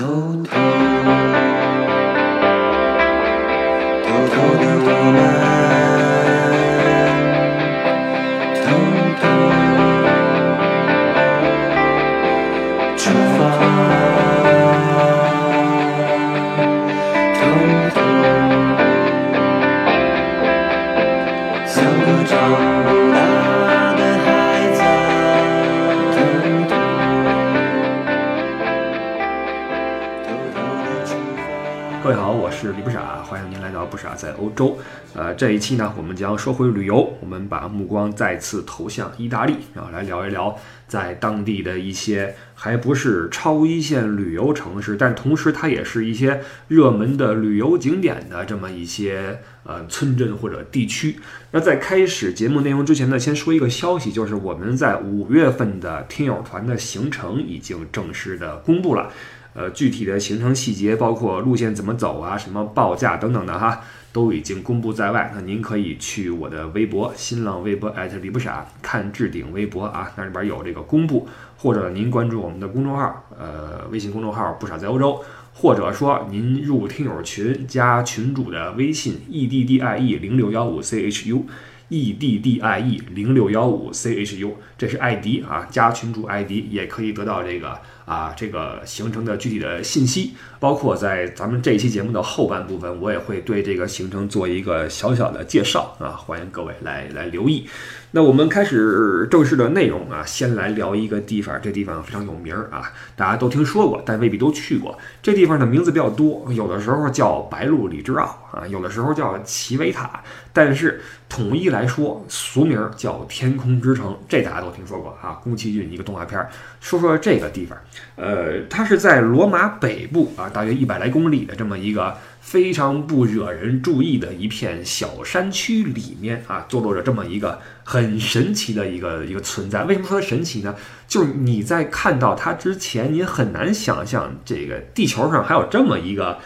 偷偷洲。呃，这一期呢，我们将说回旅游，我们把目光再次投向意大利，然后来聊一聊在当地的一些还不是超一线旅游城市，但同时它也是一些热门的旅游景点的这么一些呃村镇或者地区。那在开始节目内容之前呢，先说一个消息，就是我们在五月份的听友团的行程已经正式的公布了。呃，具体的行程细节，包括路线怎么走啊，什么报价等等的哈，都已经公布在外。那您可以去我的微博、新浪微博李不傻看置顶微博啊，那里边有这个公布，或者您关注我们的公众号，呃，微信公众号“不傻在欧洲”，或者说您入听友群加群主的微信 e d d i e 零六幺五 c h u。e d d i e 零六幺五 c h u，这是 ID 啊，加群主 ID 也可以得到这个啊这个行程的具体的信息，包括在咱们这一期节目的后半部分，我也会对这个行程做一个小小的介绍啊，欢迎各位来来留意。那我们开始正式的内容啊，先来聊一个地方，这地方非常有名儿啊，大家都听说过，但未必都去过。这地方的名字比较多，有的时候叫白鹿里之奥啊，有的时候叫奇维塔，但是统一来说，俗名叫天空之城，这大家都听说过啊。宫崎骏一个动画片，说说这个地方，呃，它是在罗马北部啊，大约一百来公里的这么一个。非常不惹人注意的一片小山区里面啊，坐落着这么一个很神奇的一个一个存在。为什么说神奇呢？就是你在看到它之前，你很难想象这个地球上还有这么一个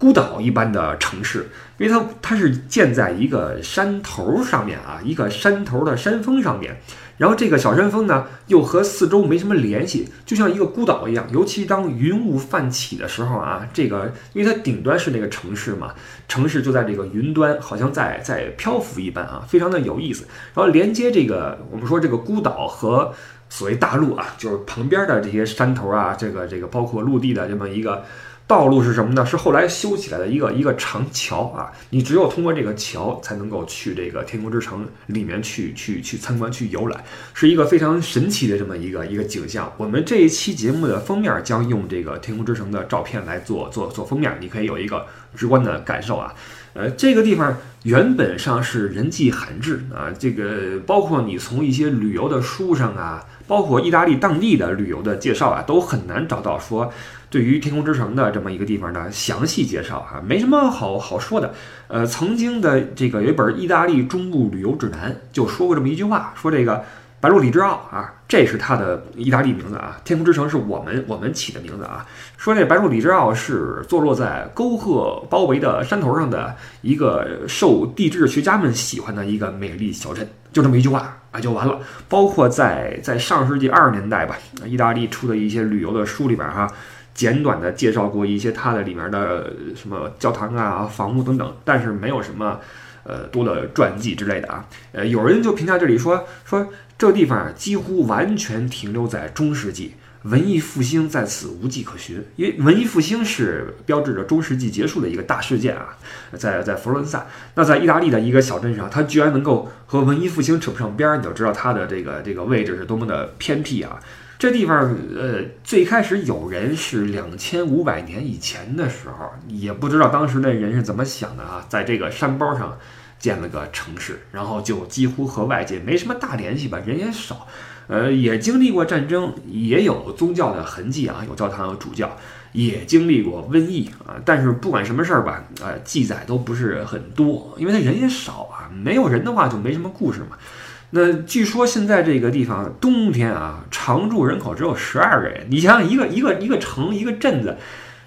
孤岛一般的城市，因为它它是建在一个山头上面啊，一个山头的山峰上面。然后这个小山峰呢，又和四周没什么联系，就像一个孤岛一样。尤其当云雾泛起的时候啊，这个因为它顶端是那个城市嘛，城市就在这个云端，好像在在漂浮一般啊，非常的有意思。然后连接这个我们说这个孤岛和所谓大陆啊，就是旁边的这些山头啊，这个这个包括陆地的这么一个。道路是什么呢？是后来修起来的一个一个长桥啊！你只有通过这个桥，才能够去这个天空之城里面去去去参观、去游览，是一个非常神奇的这么一个一个景象。我们这一期节目的封面将用这个天空之城的照片来做做做封面，你可以有一个直观的感受啊。呃，这个地方原本上是人迹罕至啊，这个包括你从一些旅游的书上啊，包括意大利当地的旅游的介绍啊，都很难找到说。对于天空之城的这么一个地方的详细介绍啊，没什么好好说的。呃，曾经的这个有一本意大利中部旅游指南就说过这么一句话，说这个白鹿里之奥啊，这是它的意大利名字啊，天空之城是我们我们起的名字啊。说这白鹿里之奥是坐落在沟壑包围的山头上的一个受地质学家们喜欢的一个美丽小镇，就这么一句话啊就完了。包括在在上世纪二十年代吧，意大利出的一些旅游的书里边哈。简短的介绍过一些它的里面的什么教堂啊、房屋等等，但是没有什么呃多的传记之类的啊。呃，有人就评价这里说说这地方几乎完全停留在中世纪，文艺复兴在此无迹可寻。因为文艺复兴是标志着中世纪结束的一个大事件啊，在在佛罗伦萨。那在意大利的一个小镇上，它居然能够和文艺复兴扯不上边儿，你就知道它的这个这个位置是多么的偏僻啊。这地方，呃，最开始有人是两千五百年以前的时候，也不知道当时那人是怎么想的啊，在这个山包上建了个城市，然后就几乎和外界没什么大联系吧，人也少，呃，也经历过战争，也有宗教的痕迹啊，有教堂有主教，也经历过瘟疫啊，但是不管什么事儿吧，呃，记载都不是很多，因为他人也少啊，没有人的话就没什么故事嘛。那据说现在这个地方冬天啊，常住人口只有十二个人。你想想，一个一个一个城一个镇子，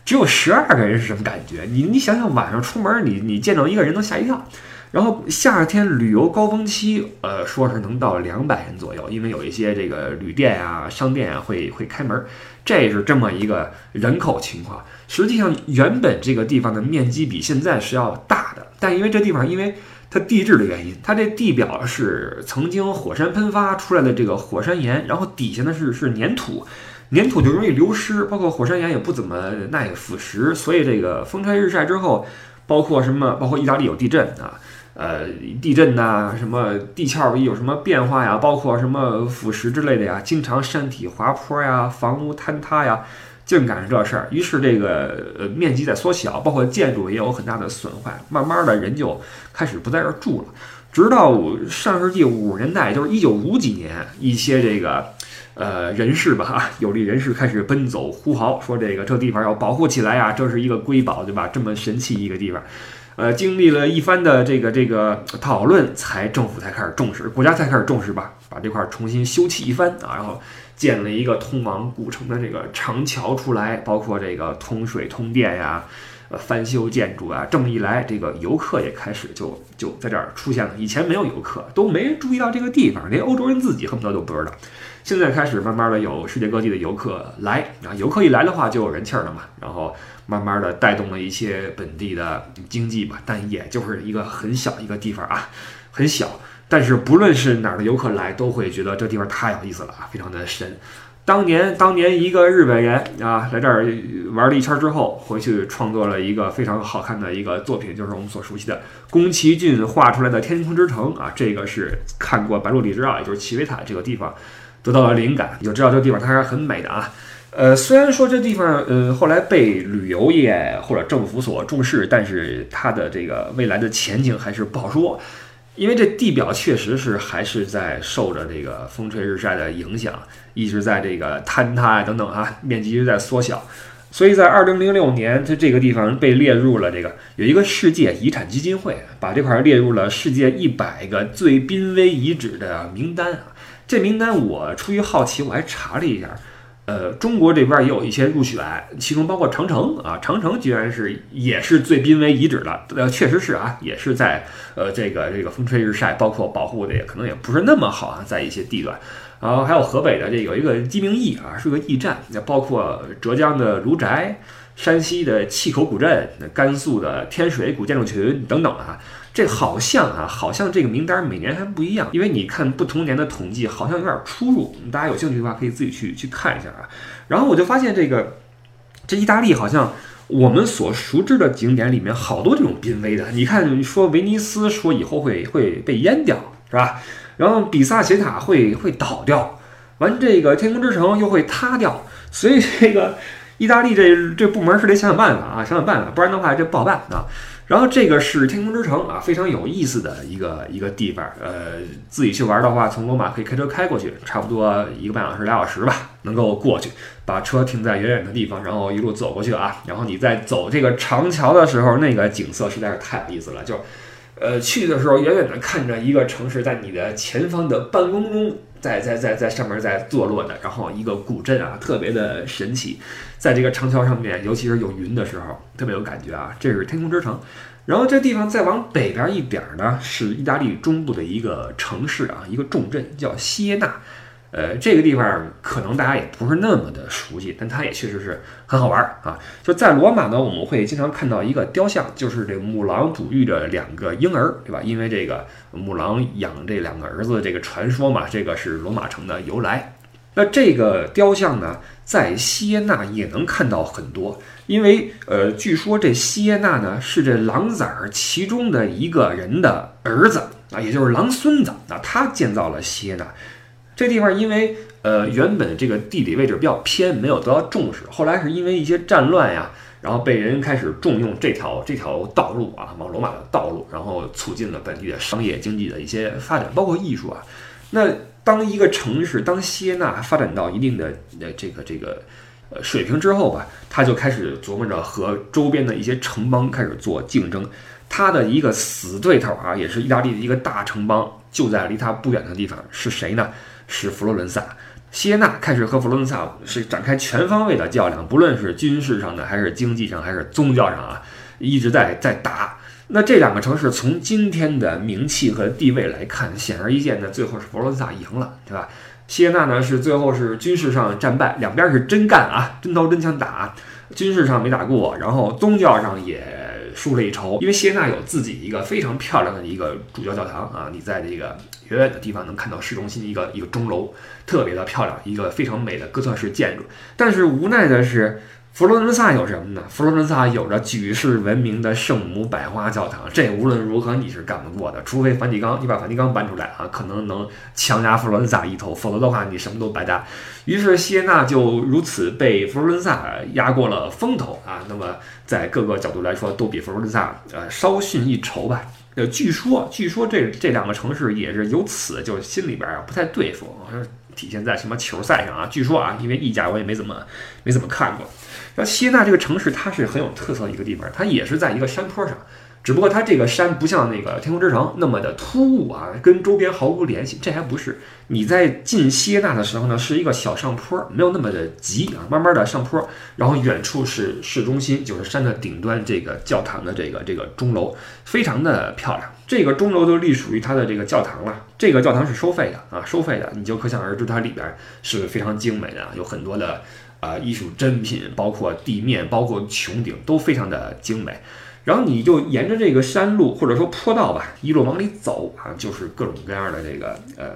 只有十二个人是什么感觉？你你想想，晚上出门，你你见到一个人能吓一跳。然后夏天旅游高峰期，呃，说是能到两百人左右，因为有一些这个旅店啊、商店啊会会开门，这是这么一个人口情况。实际上，原本这个地方的面积比现在是要大的，但因为这地方因为它地质的原因，它这地表是曾经火山喷发出来的这个火山岩，然后底下呢是是粘土，粘土就容易流失，包括火山岩也不怎么耐腐蚀，所以这个风吹日晒之后，包括什么，包括意大利有地震啊。呃，地震呐，什么地壳有什么变化呀？包括什么腐蚀之类的呀？经常山体滑坡呀，房屋坍塌呀，净赶上这事儿。于是这个呃面积在缩小，包括建筑也有很大的损坏。慢慢的人就开始不在这儿住了。直到上世纪五十年代，就是一九五几年，一些这个呃人士吧，有利人士开始奔走呼号，说这个这地方要保护起来呀，这是一个瑰宝，对吧？这么神奇一个地方。呃，经历了一番的这个这个讨论，才政府才开始重视，国家才开始重视吧，把这块重新修葺一番啊，然后建了一个通往古城的这个长桥出来，包括这个通水通电呀，呃，翻修建筑啊，这么一来，这个游客也开始就就在这儿出现了。以前没有游客，都没人注意到这个地方，连欧洲人自己恨不得都不知道。现在开始慢慢的有世界各地的游客来啊，游客一来的话就有人气儿了嘛，然后慢慢的带动了一些本地的经济吧，但也就是一个很小一个地方啊，很小，但是不论是哪儿的游客来，都会觉得这地方太有意思了啊，非常的神。当年当年一个日本人啊来这儿玩了一圈之后，回去创作了一个非常好看的一个作品，就是我们所熟悉的宫崎骏画出来的天空之城啊，这个是看过《白鹿里之奥》，也就是齐维塔这个地方。得到了灵感，你就知道这个地方它还是很美的啊。呃，虽然说这地方呃后来被旅游业或者政府所重视，但是它的这个未来的前景还是不好说，因为这地表确实是还是在受着这个风吹日晒的影响，一直在这个坍塌啊等等啊，面积一直在缩小。所以在二零零六年，它这个地方被列入了这个有一个世界遗产基金会，把这块列入了世界一百个最濒危遗址的名单啊。这名单我出于好奇，我还查了一下，呃，中国这边也有一些入选，其中包括长城啊，长城居然是也是最濒危遗址了，呃，确实是啊，也是在呃这个这个风吹日晒，包括保护的也可能也不是那么好啊，在一些地段，然后还有河北的这有一个鸡鸣驿啊，是个驿站，那包括浙江的卢宅、山西的碛口古镇、甘肃的天水古建筑群等等啊。这好像啊，好像这个名单每年还不一样，因为你看不同年的统计，好像有点出入。大家有兴趣的话，可以自己去去看一下啊。然后我就发现这个，这意大利好像我们所熟知的景点里面好多这种濒危的。你看，说威尼斯说以后会会被淹掉，是吧？然后比萨斜塔会会倒掉，完这个天空之城又会塌掉，所以这个意大利这这部门是得想想办法啊，想想办法，不然的话这不好办啊。然后这个是天空之城啊，非常有意思的一个一个地方。呃，自己去玩的话，从罗马可以开车开过去，差不多一个半小时、俩小时吧，能够过去。把车停在远远的地方，然后一路走过去啊。然后你在走这个长桥的时候，那个景色实在是太有意思了。就，呃，去的时候远远的看着一个城市在你的前方的半空中，在在在在上面在坐落的，然后一个古镇啊，特别的神奇。在这个长桥上面，尤其是有云的时候，特别有感觉啊！这是天空之城，然后这地方再往北边一点儿呢，是意大利中部的一个城市啊，一个重镇叫锡耶纳。呃，这个地方可能大家也不是那么的熟悉，但它也确实是很好玩啊！就在罗马呢，我们会经常看到一个雕像，就是这母狼哺育着两个婴儿，对吧？因为这个母狼养这两个儿子这个传说嘛，这个是罗马城的由来。那这个雕像呢，在锡耶纳也能看到很多，因为呃，据说这锡耶纳呢是这狼崽儿其中的一个人的儿子啊，也就是狼孙子啊，他建造了锡耶纳这地方，因为呃原本这个地理位置比较偏，没有得到重视，后来是因为一些战乱呀，然后被人开始重用这条这条道路啊，往罗马的道路，然后促进了本地的商业经济的一些发展，包括艺术啊，那。当一个城市，当锡耶纳发展到一定的呃这个这个呃水平之后吧，他就开始琢磨着和周边的一些城邦开始做竞争。他的一个死对头啊，也是意大利的一个大城邦，就在离他不远的地方，是谁呢？是佛罗伦萨。锡耶纳开始和佛罗伦萨是展开全方位的较量，不论是军事上的，还是经济上，还是宗教上啊，一直在在打。那这两个城市从今天的名气和地位来看，显而易见的，最后是佛罗伦萨赢了，对吧？锡耶纳呢是最后是军事上战败，两边是真干啊，真刀真枪打，军事上没打过，然后宗教上也输了一筹。因为锡耶纳有自己一个非常漂亮的一个主教教堂啊，你在这个远远的地方能看到市中心一个一个钟楼，特别的漂亮，一个非常美的哥特式建筑。但是无奈的是。佛罗伦萨有什么呢？佛罗伦萨有着举世闻名的圣母百花教堂，这无论如何你是干不过的，除非梵蒂冈，你把梵蒂冈搬出来啊，可能能强压佛罗伦萨一头，否则的话你什么都白搭。于是谢纳就如此被佛罗伦萨压过了风头啊。那么在各个角度来说，都比佛罗伦萨呃稍逊一筹吧。呃，据说据说这这两个城市也是由此就心里边啊不太对付，体现在什么球赛上啊？据说啊，因为意甲我也没怎么没怎么看过。那锡纳这个城市，它是很有特色的一个地方，它也是在一个山坡上，只不过它这个山不像那个天空之城那么的突兀啊，跟周边毫无联系。这还不是你在进锡耶纳的时候呢，是一个小上坡，没有那么的急啊，慢慢的上坡，然后远处是市中心，就是山的顶端这个教堂的这个这个钟楼，非常的漂亮。这个钟楼就隶属于它的这个教堂了，这个教堂是收费的啊，收费的，你就可想而知它里边是非常精美的啊，有很多的。啊，艺术珍品，包括地面，包括穹顶，都非常的精美。然后你就沿着这个山路或者说坡道吧，一路往里走啊，就是各种各样的这个呃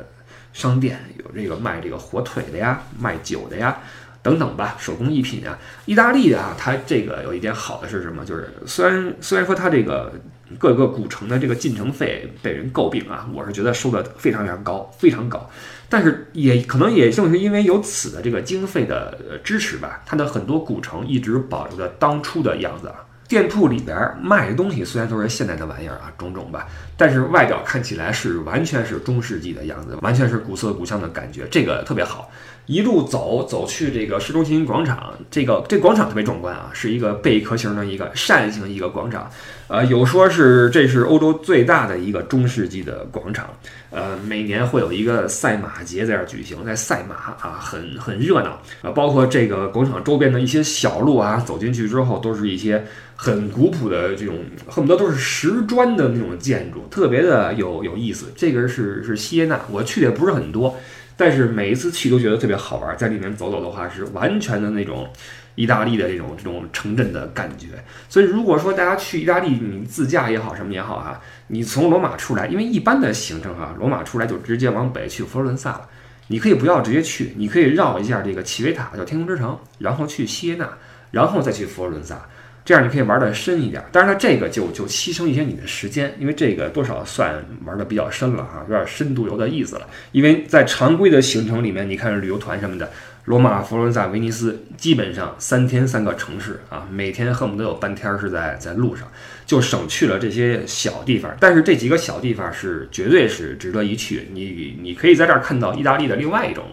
商店，有这个卖这个火腿的呀，卖酒的呀，等等吧，手工艺品啊。意大利啊，它这个有一点好的是什么？就是虽然虽然说它这个各个古城的这个进城费被人诟病啊，我是觉得收的非常非常高，非常高。但是也可能也正是因为有此的这个经费的支持吧，它的很多古城一直保留着当初的样子啊。店铺里边卖的东西虽然都是现代的玩意儿啊，种种吧，但是外表看起来是完全是中世纪的样子，完全是古色古香的感觉，这个特别好。一路走走去这个市中心广场，这个这广场特别壮观啊，是一个贝壳形的一个扇形一个广场，呃，有说是这是欧洲最大的一个中世纪的广场，呃，每年会有一个赛马节在这儿举行，在赛马啊，很很热闹啊，包括这个广场周边的一些小路啊，走进去之后都是一些很古朴的这种，恨不得都是石砖的那种建筑，特别的有有意思。这个是是锡耶纳，我去的也不是很多。但是每一次去都觉得特别好玩，在里面走走的话是完全的那种意大利的这种这种城镇的感觉。所以如果说大家去意大利，你自驾也好，什么也好哈，你从罗马出来，因为一般的行程哈，罗马出来就直接往北去佛罗伦萨了。你可以不要直接去，你可以绕一下这个奇维塔，叫天空之城，然后去锡耶纳，然后再去佛罗伦萨。这样你可以玩的深一点，但是它这个就就牺牲一些你的时间，因为这个多少算玩的比较深了哈，有点深度游的意思了。因为在常规的行程里面，你看旅游团什么的，罗马、佛罗伦萨、威尼斯，基本上三天三个城市啊，每天恨不得有半天是在在路上，就省去了这些小地方。但是这几个小地方是绝对是值得一去，你你可以在这儿看到意大利的另外一种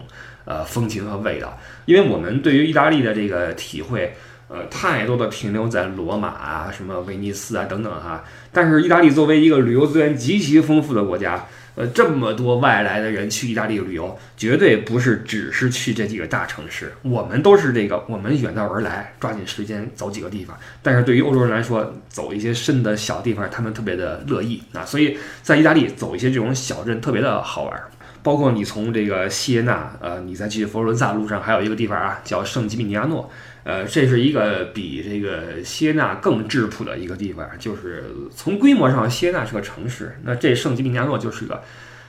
呃风情和味道，因为我们对于意大利的这个体会。呃，太多的停留在罗马啊，什么威尼斯啊等等哈。但是意大利作为一个旅游资源极其丰富的国家，呃，这么多外来的人去意大利旅游，绝对不是只是去这几个大城市。我们都是这个，我们远道而来，抓紧时间走几个地方。但是对于欧洲人来说，走一些深的小地方，他们特别的乐意啊。所以在意大利走一些这种小镇，特别的好玩。包括你从这个锡耶纳，呃，你再去佛罗伦萨路上还有一个地方啊，叫圣吉米尼亚诺。呃，这是一个比这个锡耶纳更质朴的一个地方，就是从规模上，锡耶纳是个城市，那这圣吉米尼亚诺就是个，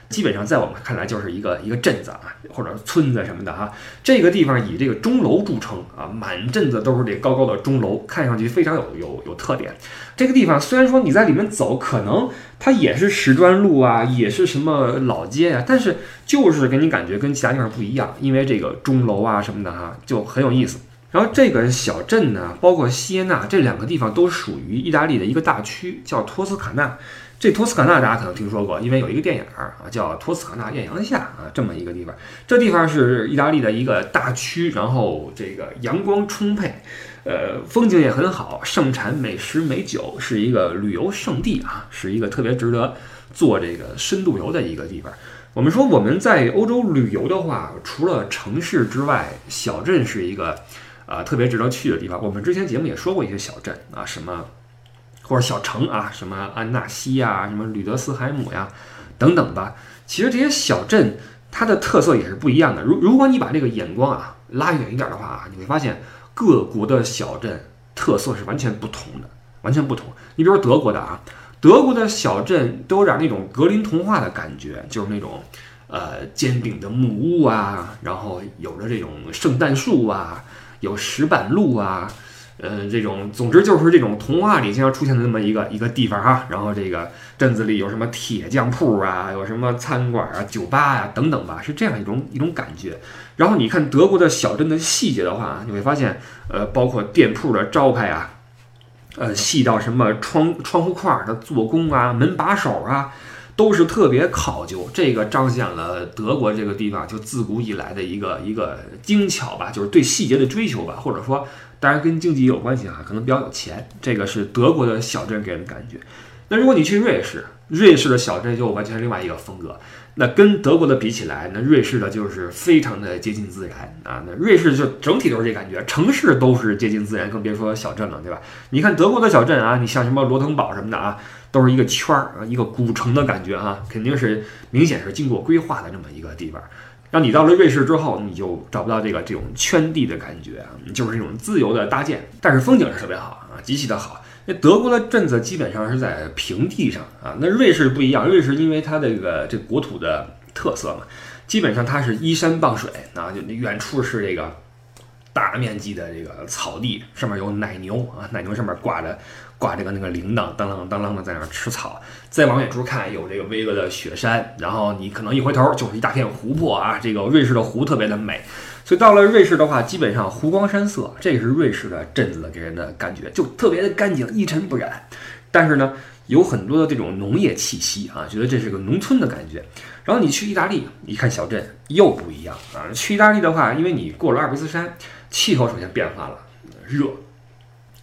基本上在我们看来就是一个一个镇子啊，或者村子什么的哈。这个地方以这个钟楼著称啊，满镇子都是这高高的钟楼，看上去非常有有有特点。这个地方虽然说你在里面走，可能它也是石砖路啊，也是什么老街啊，但是就是给你感觉跟其他地方不一样，因为这个钟楼啊什么的哈，就很有意思。然后这个小镇呢，包括锡耶纳这两个地方都属于意大利的一个大区，叫托斯卡纳。这托斯卡纳大家可能听说过，因为有一个电影儿啊，叫《托斯卡纳艳阳下》啊，这么一个地方。这地方是意大利的一个大区，然后这个阳光充沛，呃，风景也很好，盛产美食美酒，是一个旅游胜地啊，是一个特别值得做这个深度游的一个地方。我们说我们在欧洲旅游的话，除了城市之外，小镇是一个。啊，特别值得去的地方，我们之前节目也说过一些小镇啊，什么或者小城啊，什么安纳西呀，什么吕德斯海姆呀，等等吧。其实这些小镇它的特色也是不一样的。如如果你把这个眼光啊拉远一点的话啊，你会发现各国的小镇特色是完全不同的，完全不同。你比如说德国的啊，德国的小镇都有点那种格林童话的感觉，就是那种呃尖顶的木屋啊，然后有着这种圣诞树啊，有石板路啊。呃，这种总之就是这种童话里经常出现的那么一个一个地方哈，然后这个镇子里有什么铁匠铺啊，有什么餐馆啊、酒吧啊等等吧，是这样一种一种感觉。然后你看德国的小镇的细节的话，你会发现，呃，包括店铺的招牌啊，呃，细到什么窗窗户块的做工啊、门把手啊，都是特别考究。这个彰显了德国这个地方就自古以来的一个一个精巧吧，就是对细节的追求吧，或者说。当然跟经济有关系啊，可能比较有钱。这个是德国的小镇给人的感觉。那如果你去瑞士，瑞士的小镇就完全另外一个风格。那跟德国的比起来，那瑞士的就是非常的接近自然啊。那瑞士就整体都是这感觉，城市都是接近自然，更别说小镇了，对吧？你看德国的小镇啊，你像什么罗滕堡什么的啊，都是一个圈儿啊，一个古城的感觉哈，肯定是明显是经过规划的这么一个地方。让你到了瑞士之后，你就找不到这个这种圈地的感觉啊，就是这种自由的搭建，但是风景是特别好啊，极其的好。那德国的镇子基本上是在平地上啊，那瑞士不一样，瑞士因为它这个这国土的特色嘛，基本上它是依山傍水啊，就远处是这个大面积的这个草地，上面有奶牛啊，奶牛上面挂着。挂这个那个铃铛，当啷当啷的在那儿吃草。再往远处看，有这个巍峨的雪山。然后你可能一回头就是一大片湖泊啊。这个瑞士的湖特别的美，所以到了瑞士的话，基本上湖光山色，这是瑞士的镇子给人的感觉，就特别的干净，一尘不染。但是呢，有很多的这种农业气息啊，觉得这是个农村的感觉。然后你去意大利，一看小镇又不一样啊。去意大利的话，因为你过了阿尔卑斯山，气候首先变化了，热，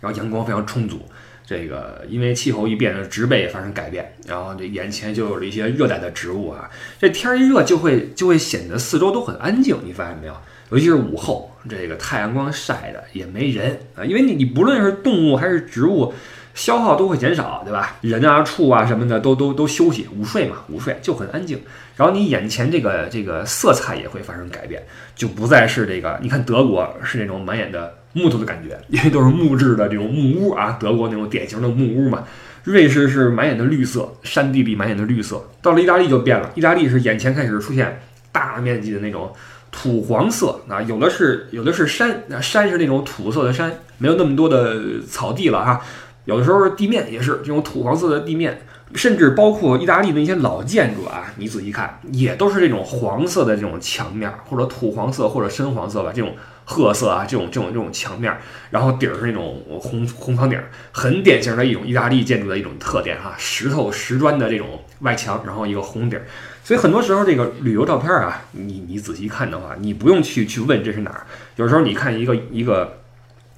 然后阳光非常充足。这个因为气候一变，植被也发生改变，然后这眼前就有了一些热带的植物啊。这天一热，就会就会显得四周都很安静，你发现没有？尤其是午后，这个太阳光晒的也没人啊，因为你你不论是动物还是植物，消耗都会减少，对吧？人啊、畜啊什么的都都都休息午睡嘛，午睡就很安静。然后你眼前这个这个色彩也会发生改变，就不再是这个。你看德国是那种满眼的。木头的感觉，因为都是木质的这种木屋啊，德国那种典型的木屋嘛。瑞士是满眼的绿色，山地里满眼的绿色。到了意大利就变了，意大利是眼前开始出现大面积的那种土黄色啊，有的是有的是山，山是那种土色的山，没有那么多的草地了哈。有的时候地面也是这种土黄色的地面，甚至包括意大利的一些老建筑啊，你仔细看也都是这种黄色的这种墙面，或者土黄色或者深黄色吧，这种。褐色啊，这种这种这种墙面，然后底儿是那种红红房顶，很典型的一种意大利建筑的一种特点哈，石头石砖的这种外墙，然后一个红顶儿。所以很多时候这个旅游照片啊，你你仔细看的话，你不用去去问这是哪儿，有时候你看一个一个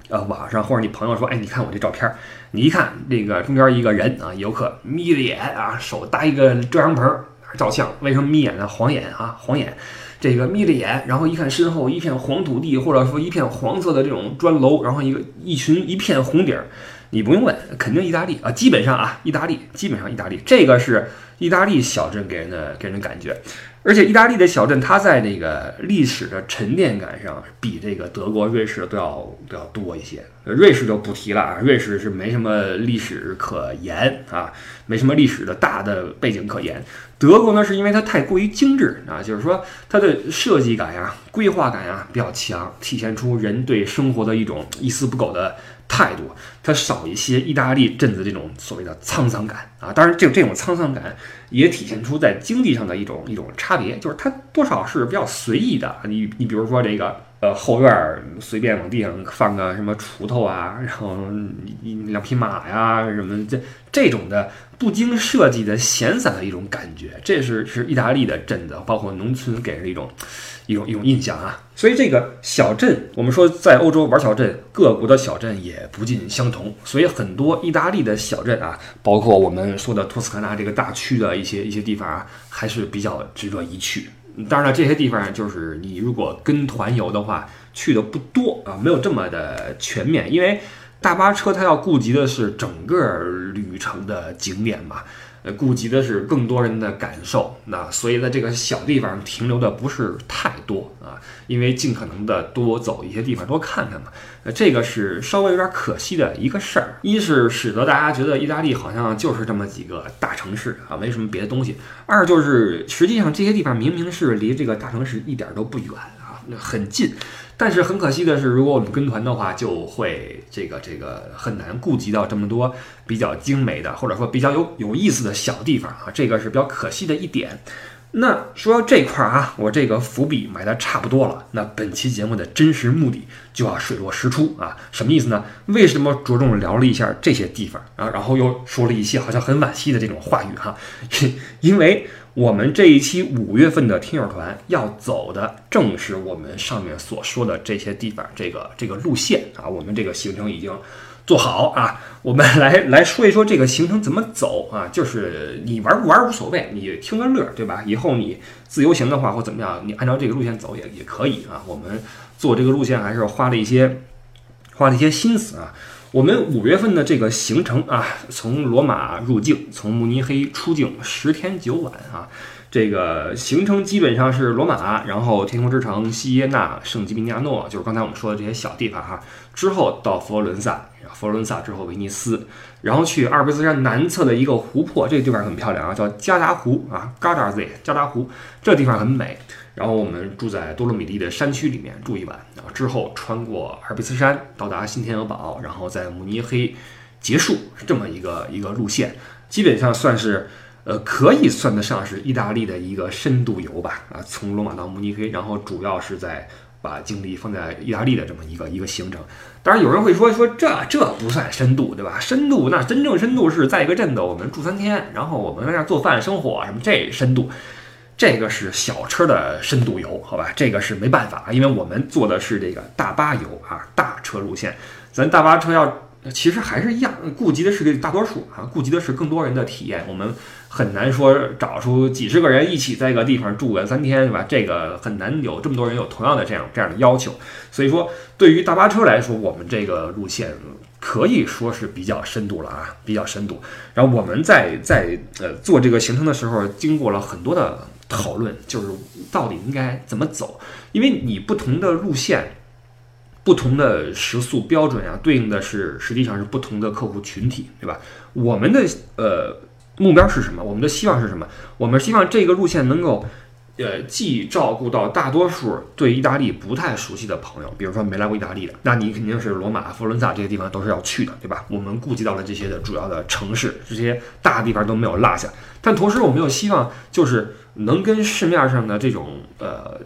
呃网上或者你朋友说，哎，你看我这照片，你一看这个中间一个人啊，游客眯着眼啊，手搭一个遮阳棚照相，为什么眯眼呢？晃眼啊，晃眼。这个眯着眼，然后一看身后一片黄土地，或者说一片黄色的这种砖楼，然后一个一群一片红顶儿，你不用问，肯定意大利啊，基本上啊，意大利基本上意大利，这个是意大利小镇给人的给人感觉。而且意大利的小镇，它在这个历史的沉淀感上，比这个德国、瑞士都要都要多一些。瑞士就不提了啊，瑞士是没什么历史可言啊，没什么历史的大的背景可言。德国呢，是因为它太过于精致啊，就是说它的设计感呀、规划感呀比较强，体现出人对生活的一种一丝不苟的。态度，它少一些意大利镇子这种所谓的沧桑感啊，当然，这这种沧桑感也体现出在经济上的一种一种差别，就是它多少是比较随意的。你你比如说这个呃后院随便往地上放个什么锄头啊，然后一两匹马呀什么这这种的不经设计的闲散的一种感觉，这是是意大利的镇子，包括农村给人的一种。一种一种印象啊，所以这个小镇，我们说在欧洲玩小镇，各国的小镇也不尽相同。所以很多意大利的小镇啊，包括我们说的托斯卡纳这个大区的一些一些地方啊，还是比较值得一去。当然了，这些地方就是你如果跟团游的话，去的不多啊，没有这么的全面，因为大巴车它要顾及的是整个旅程的景点嘛，呃，顾及的是更多人的感受。那所以在这个小地方停留的不是太多啊，因为尽可能的多走一些地方，多看看嘛。呃，这个是稍微有点可惜的一个事儿。一是使得大家觉得意大利好像就是这么几个大城市啊，没什么别的东西；二就是实际上这些地方明明是离这个大城市一点都不远啊，很近。但是很可惜的是，如果我们跟团的话，就会这个这个很难顾及到这么多比较精美的，或者说比较有有意思的小地方啊，这个是比较可惜的一点。那说到这块儿啊，我这个伏笔埋的差不多了。那本期节目的真实目的就要水落石出啊，什么意思呢？为什么着重聊了一下这些地方啊，然后又说了一些好像很惋惜的这种话语哈？因为我们这一期五月份的听友团要走的正是我们上面所说的这些地方，这个这个路线啊，我们这个行程已经。做好啊，我们来 来说一说这个行程怎么走啊？就是你玩不玩无所谓，你听个乐，对吧？以后你自由行的话或怎么样，你按照这个路线走也也可以啊。我们做这个路线还是花了一些花了一些心思啊。我们五月份的这个行程啊，从罗马入境，从慕尼黑出境，十天九晚啊。这个行程基本上是罗马，然后天空之城、西耶纳、圣吉米尼亚诺，就是刚才我们说的这些小地方哈。之后到佛罗伦萨，佛罗伦萨之后威尼斯，然后去阿尔卑斯山南侧的一个湖泊，这个地方很漂亮啊，叫加达湖啊，Gardaz 加达湖，这地方很美。然后我们住在多洛米蒂的山区里面住一晚，之后穿过阿尔卑斯山到达新天鹅堡，然后在慕尼黑结束，这么一个一个路线，基本上算是。呃，可以算得上是意大利的一个深度游吧，啊，从罗马到慕尼黑，然后主要是在把精力放在意大利的这么一个一个行程。当然，有人会说说这这不算深度，对吧？深度那真正深度是在一个镇子，我们住三天，然后我们在那儿做饭生火什么，这深度，这个是小车的深度游，好吧？这个是没办法啊，因为我们做的是这个大巴游啊，大车路线，咱大巴车要。其实还是一样，顾及的是这大多数啊，顾及的是更多人的体验。我们很难说找出几十个人一起在一个地方住个三天，对吧？这个很难有这么多人有同样的这样这样的要求。所以说，对于大巴车来说，我们这个路线可以说是比较深度了啊，比较深度。然后我们在在呃做这个行程的时候，经过了很多的讨论，就是到底应该怎么走，因为你不同的路线。不同的时速标准啊，对应的是实际上是不同的客户群体，对吧？我们的呃目标是什么？我们的希望是什么？我们希望这个路线能够，呃，既照顾到大多数对意大利不太熟悉的朋友，比如说没来过意大利的，那你肯定是罗马、佛伦萨这些地方都是要去的，对吧？我们顾及到了这些的主要的城市，这些大地方都没有落下。但同时，我们又希望就是能跟市面上的这种呃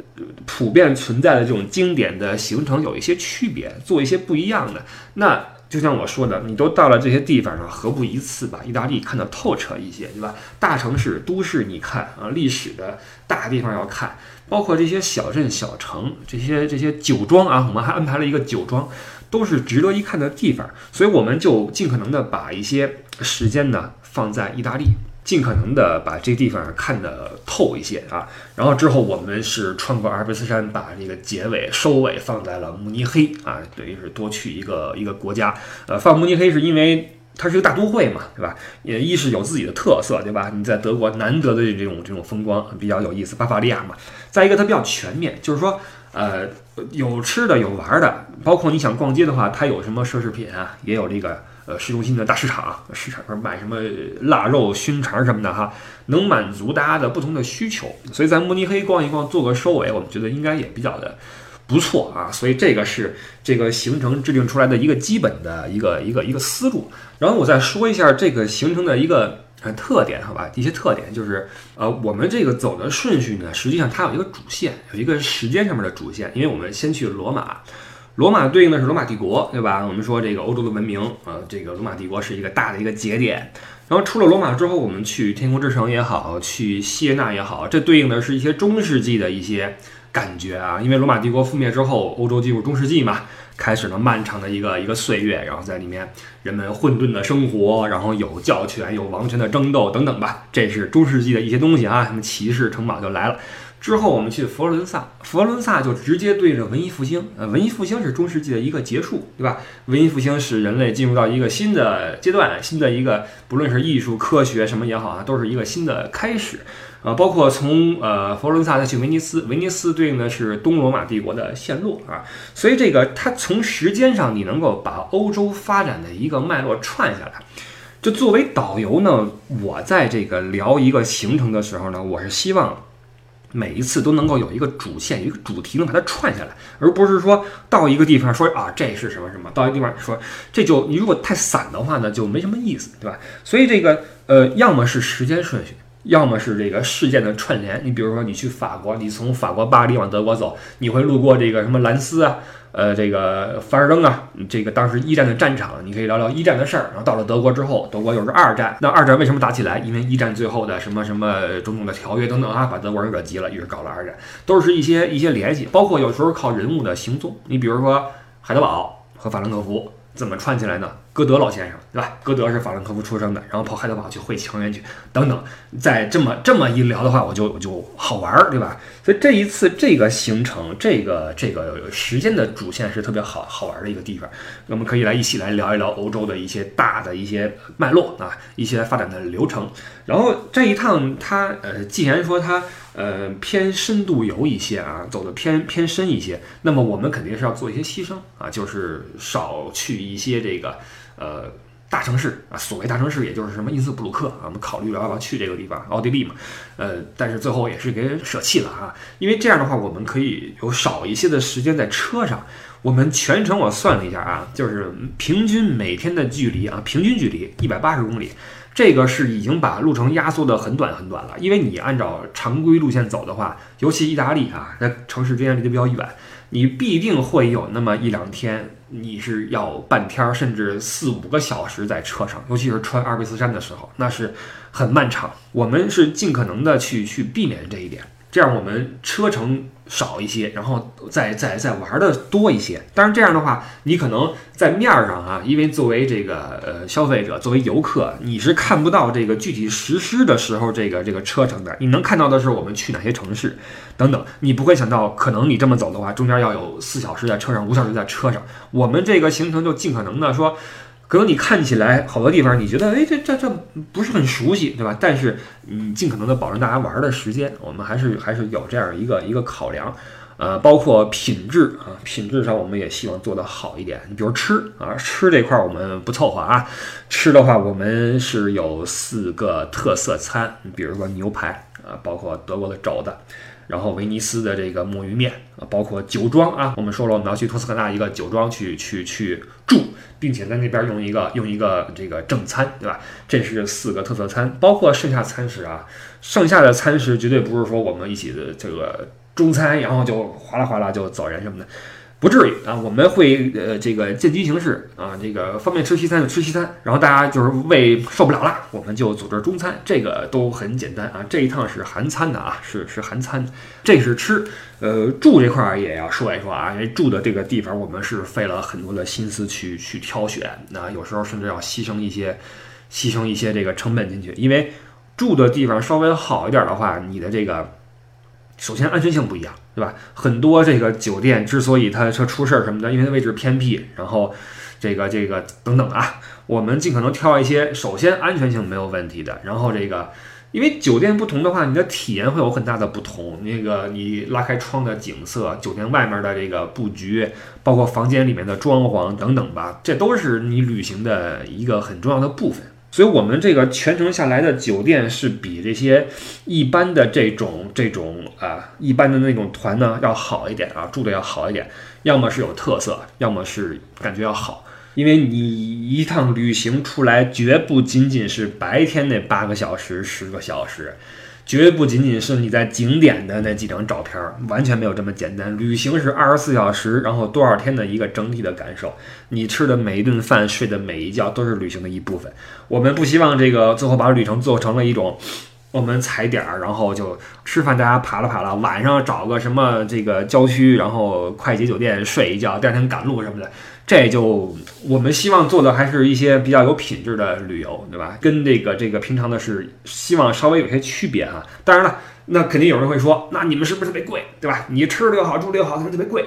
普遍存在的这种经典的行程有一些区别，做一些不一样的。那就像我说的，你都到了这些地方上，何不一次把意大利看得透彻一些，对吧？大城市、都市你看啊，历史的大地方要看，包括这些小镇、小城，这些这些酒庄啊，我们还安排了一个酒庄，都是值得一看的地方。所以我们就尽可能的把一些时间呢放在意大利。尽可能的把这地方看得透一些啊，然后之后我们是穿过阿尔卑斯山，把这个结尾收尾放在了慕尼黑啊，等于是多去一个一个国家。呃，放慕尼黑是因为它是一个大都会嘛，对吧？也一是有自己的特色，对吧？你在德国难得的这种这种风光比较有意思，巴伐利亚嘛。再一个它比较全面，就是说呃有吃的有玩的，包括你想逛街的话，它有什么奢侈品啊，也有这个。呃，市中心的大市场，市场上卖什么腊肉、熏肠什么的哈，能满足大家的不同的需求。所以在慕尼黑逛一逛，做个收尾，我们觉得应该也比较的不错啊。所以这个是这个行程制定出来的一个基本的一个一个一个思路。然后我再说一下这个行程的一个特点，好吧？一些特点就是，呃，我们这个走的顺序呢，实际上它有一个主线，有一个时间上面的主线，因为我们先去罗马。罗马对应的是罗马帝国，对吧？我们说这个欧洲的文明，呃，这个罗马帝国是一个大的一个节点。然后出了罗马之后，我们去天空之城也好，去锡耶纳也好，这对应的是一些中世纪的一些感觉啊。因为罗马帝国覆灭之后，欧洲进入中世纪嘛，开始了漫长的一个一个岁月。然后在里面，人们混沌的生活，然后有教权、有王权的争斗等等吧。这是中世纪的一些东西啊，什么骑士、城堡就来了。之后我们去佛罗伦萨，佛罗伦萨就直接对着文艺复兴。呃，文艺复兴是中世纪的一个结束，对吧？文艺复兴使人类进入到一个新的阶段，新的一个不论是艺术、科学什么也好啊，都是一个新的开始。啊，包括从呃佛罗伦萨再去威尼斯，威尼斯对应的是东罗马帝国的陷落啊，所以这个它从时间上你能够把欧洲发展的一个脉络串下来。就作为导游呢，我在这个聊一个行程的时候呢，我是希望每一次都能够有一个主线，一个主题能把它串下来，而不是说到一个地方说啊这是什么什么，到一个地方说这就你如果太散的话呢，就没什么意思，对吧？所以这个呃，要么是时间顺序。要么是这个事件的串联，你比如说你去法国，你从法国巴黎往德国走，你会路过这个什么兰斯啊，呃，这个凡尔登啊，这个当时一战的战场，你可以聊聊一战的事儿。然后到了德国之后，德国又是二战，那二战为什么打起来？因为一战最后的什么什么种种的条约等等啊，把德国人惹急了，于是搞了二战，都是一些一些联系，包括有时候靠人物的行踪，你比如说海德堡和法兰克福。怎么串起来呢？歌德老先生，对吧？歌德是法兰克福出生的，然后跑海德堡去会强援去，等等。再这么这么一聊的话，我就我就好玩儿，对吧？所以这一次这个行程，这个这个时间的主线是特别好好玩的一个地方。我们可以来一起来聊一聊欧洲的一些大的一些脉络啊，一些发展的流程。然后这一趟，它呃，既然说它。呃，偏深度游一些啊，走的偏偏深一些，那么我们肯定是要做一些牺牲啊，就是少去一些这个呃大城市啊，所谓大城市也就是什么因斯布鲁克啊，我们考虑了要不要去这个地方，奥地利嘛，呃，但是最后也是给舍弃了啊，因为这样的话，我们可以有少一些的时间在车上，我们全程我算了一下啊，就是平均每天的距离啊，平均距离一百八十公里。这个是已经把路程压缩的很短很短了，因为你按照常规路线走的话，尤其意大利啊，在城市之间离得比较远，你必定会有那么一两天，你是要半天甚至四五个小时在车上，尤其是穿阿尔卑斯山的时候，那是很漫长。我们是尽可能的去去避免这一点，这样我们车程。少一些，然后再再再玩的多一些。当然这样的话，你可能在面儿上啊，因为作为这个呃消费者，作为游客，你是看不到这个具体实施的时候这个这个车程的。你能看到的是我们去哪些城市等等，你不会想到可能你这么走的话，中间要有四小时在车上，五小时在车上。我们这个行程就尽可能的说。可能你看起来好多地方，你觉得哎，这这这不是很熟悉，对吧？但是你尽可能的保证大家玩的时间，我们还是还是有这样一个一个考量，呃，包括品质啊，品质上我们也希望做得好一点。你比如吃啊，吃这块我们不凑合啊，吃的话我们是有四个特色餐，比如说牛排啊，包括德国的肘子。然后威尼斯的这个墨鱼面啊，包括酒庄啊，我们说了我们要去托斯卡纳一个酒庄去去去住，并且在那边用一个用一个这个正餐，对吧？这是四个特色餐，包括剩下餐食啊，剩下的餐食绝对不是说我们一起的这个中餐，然后就哗啦哗啦就走人什么的。不至于啊，我们会呃这个见机行事啊，这个方便吃西餐就吃西餐，然后大家就是胃受不了了，我们就组织中餐，这个都很简单啊。这一趟是韩餐的啊，是是韩餐，这是吃。呃，住这块儿也要说一说啊，因为住的这个地方我们是费了很多的心思去去挑选，那有时候甚至要牺牲一些牺牲一些这个成本进去，因为住的地方稍微好一点的话，你的这个。首先安全性不一样，对吧？很多这个酒店之所以它它出事儿什么的，因为它位置偏僻，然后这个这个等等啊，我们尽可能挑一些首先安全性没有问题的，然后这个因为酒店不同的话，你的体验会有很大的不同。那个你拉开窗的景色，酒店外面的这个布局，包括房间里面的装潢等等吧，这都是你旅行的一个很重要的部分。所以，我们这个全程下来的酒店是比这些一般的这种这种啊一般的那种团呢要好一点啊，住的要好一点，要么是有特色，要么是感觉要好。因为你一趟旅行出来，绝不仅仅是白天那八个小时、十个小时。绝不仅仅是你在景点的那几张照片，完全没有这么简单。旅行是二十四小时，然后多少天的一个整体的感受。你吃的每一顿饭，睡的每一觉，都是旅行的一部分。我们不希望这个最后把旅程做成了一种，我们踩点儿，然后就吃饭，大家爬了爬了，晚上找个什么这个郊区，然后快捷酒店睡一觉，第二天赶路什么的。这就我们希望做的还是一些比较有品质的旅游，对吧？跟这个这个平常的是希望稍微有些区别啊。当然了，那肯定有人会说，那你们是不是特别贵，对吧？你吃的又好，住的又好，他们特别贵。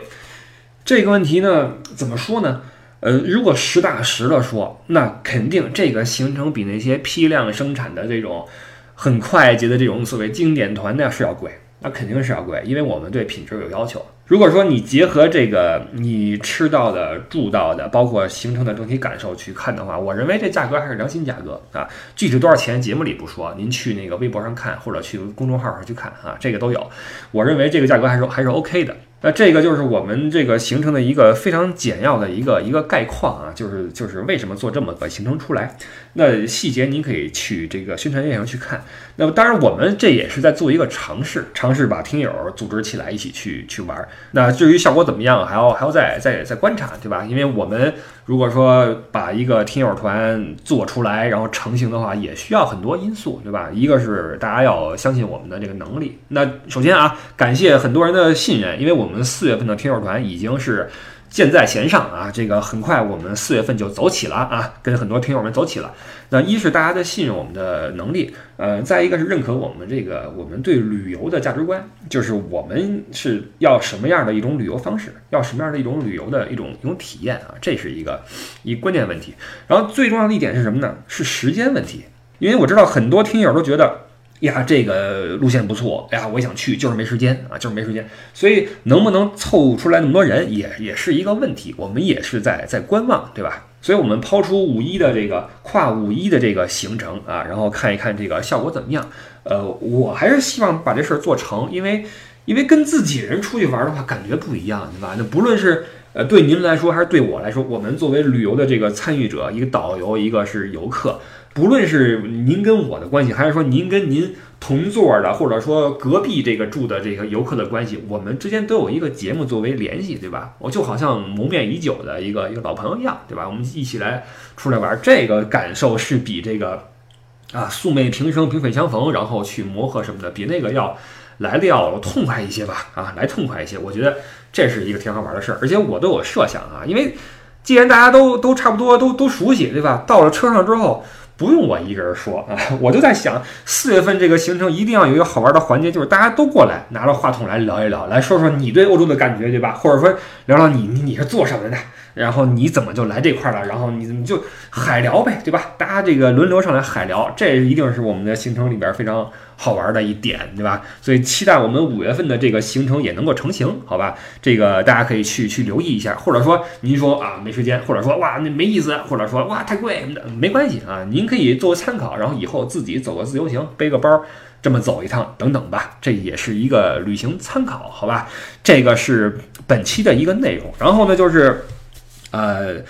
这个问题呢，怎么说呢？呃，如果实打实的说，那肯定这个行程比那些批量生产的这种很快捷的这种所谓经典团那是要贵，那肯定是要贵，因为我们对品质有要求。如果说你结合这个你吃到的、住到的，包括行程的整体感受去看的话，我认为这价格还是良心价格啊。具体多少钱，节目里不说，您去那个微博上看，或者去公众号上去看啊，这个都有。我认为这个价格还是还是 OK 的。那这个就是我们这个行程的一个非常简要的一个一个概况啊，就是就是为什么做这么个行程出来。那细节您可以去这个宣传页上去看。那么当然，我们这也是在做一个尝试，尝试把听友组织起来一起去去玩。那至于效果怎么样，还要还要再再再观察，对吧？因为我们如果说把一个听友团做出来，然后成型的话，也需要很多因素，对吧？一个是大家要相信我们的这个能力。那首先啊，感谢很多人的信任，因为我们四月份的听友团已经是。箭在弦上啊，这个很快我们四月份就走起了啊，跟很多听友们走起了。那一是大家的信任我们的能力，呃，再一个是认可我们这个我们对旅游的价值观，就是我们是要什么样的一种旅游方式，要什么样的一种旅游的一种一种体验啊，这是一个一关键问题。然后最重要的一点是什么呢？是时间问题，因为我知道很多听友都觉得。呀，这个路线不错，哎呀，我想去，就是没时间啊，就是没时间，所以能不能凑出来那么多人，也也是一个问题，我们也是在在观望，对吧？所以，我们抛出五一的这个跨五一的这个行程啊，然后看一看这个效果怎么样。呃，我还是希望把这事儿做成，因为因为跟自己人出去玩的话，感觉不一样，对吧？那不论是呃对您来说，还是对我来说，我们作为旅游的这个参与者，一个导游，一个是游客。不论是您跟我的关系，还是说您跟您同座的，或者说隔壁这个住的这个游客的关系，我们之间都有一个节目作为联系，对吧？我就好像蒙面已久的一个一个老朋友一样，对吧？我们一起来出来玩，这个感受是比这个啊素昧平生、萍水相逢，然后去磨合什么的，比那个要来的要痛快一些吧？啊，来痛快一些，我觉得这是一个挺好玩的事儿，而且我都有设想啊，因为既然大家都都差不多都都熟悉，对吧？到了车上之后。不用我一个人说啊，我就在想，四月份这个行程一定要有一个好玩的环节，就是大家都过来拿着话筒来聊一聊，来说说你对欧洲的感觉，对吧？或者说聊聊你你你是做什么的。然后你怎么就来这块了？然后你你就海聊呗，对吧？大家这个轮流上来海聊，这一定是我们的行程里边非常好玩的一点，对吧？所以期待我们五月份的这个行程也能够成型，好吧？这个大家可以去去留意一下，或者说您说啊没时间，或者说哇那没意思，或者说哇太贵，没关系啊，您可以作为参考，然后以后自己走个自由行，背个包这么走一趟等等吧，这也是一个旅行参考，好吧？这个是本期的一个内容，然后呢就是。呃，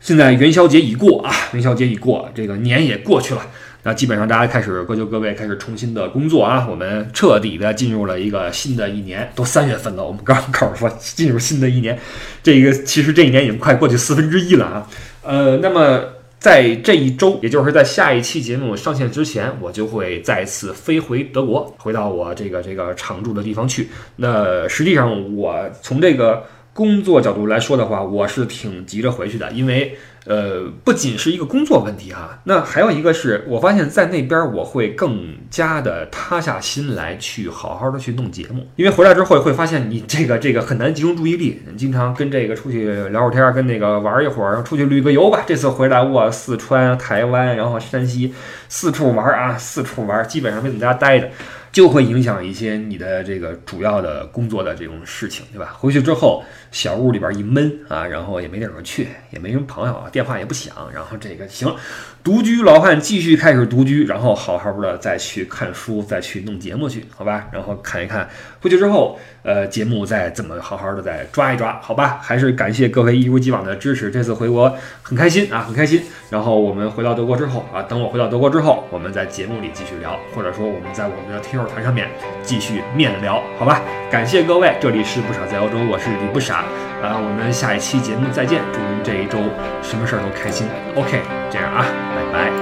现在元宵节已过啊，元宵节已过，这个年也过去了，那基本上大家开始各就各位，开始重新的工作啊，我们彻底的进入了一个新的一年，都三月份了，我们刚告诉说进入新的一年，这个其实这一年已经快过去四分之一了啊，呃，那么在这一周，也就是在下一期节目上线之前，我就会再次飞回德国，回到我这个这个常住的地方去。那实际上我从这个。工作角度来说的话，我是挺急着回去的，因为呃，不仅是一个工作问题哈，那还有一个是我发现，在那边我会更加的塌下心来去好好的去弄节目，因为回来之后会发现你这个这个很难集中注意力，经常跟这个出去聊会儿天，跟那个玩一会儿，出去旅个游吧。这次回来我四川、台湾，然后山西四处玩啊，四处玩，基本上没怎么在家待着。就会影响一些你的这个主要的工作的这种事情，对吧？回去之后，小屋里边一闷啊，然后也没地方去，也没什么朋友，电话也不响，然后这个行，独居老汉继续开始独居，然后好好的再去看书，再去弄节目去，好吧？然后看一看回去之后。呃，节目再怎么好好的再抓一抓，好吧？还是感谢各位一如既往的支持。这次回国很开心啊，很开心。然后我们回到德国之后啊，等我回到德国之后，我们在节目里继续聊，或者说我们在我们的听友团上面继续面聊，好吧？感谢各位，这里是不傻在欧洲，我是李不傻啊，我们下一期节目再见，祝您这一周什么事儿都开心。OK，这样啊，Bye.